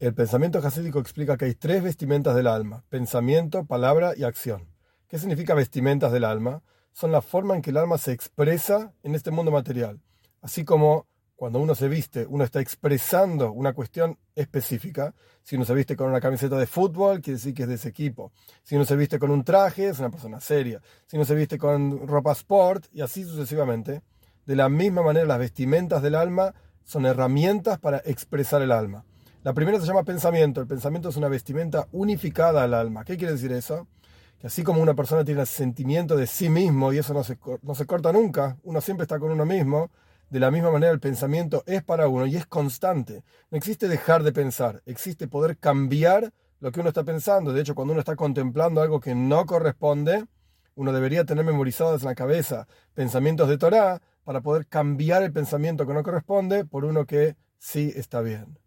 El pensamiento hasídico explica que hay tres vestimentas del alma, pensamiento, palabra y acción. ¿Qué significa vestimentas del alma? Son la forma en que el alma se expresa en este mundo material. Así como cuando uno se viste, uno está expresando una cuestión específica. Si uno se viste con una camiseta de fútbol, quiere decir que es de ese equipo. Si uno se viste con un traje, es una persona seria. Si uno se viste con ropa sport, y así sucesivamente. De la misma manera, las vestimentas del alma son herramientas para expresar el alma. La primera se llama pensamiento. El pensamiento es una vestimenta unificada al alma. ¿Qué quiere decir eso? Que así como una persona tiene el sentimiento de sí mismo y eso no se, no se corta nunca, uno siempre está con uno mismo, de la misma manera el pensamiento es para uno y es constante. No existe dejar de pensar, existe poder cambiar lo que uno está pensando. De hecho, cuando uno está contemplando algo que no corresponde, uno debería tener memorizados en la cabeza pensamientos de Torah para poder cambiar el pensamiento que no corresponde por uno que sí está bien.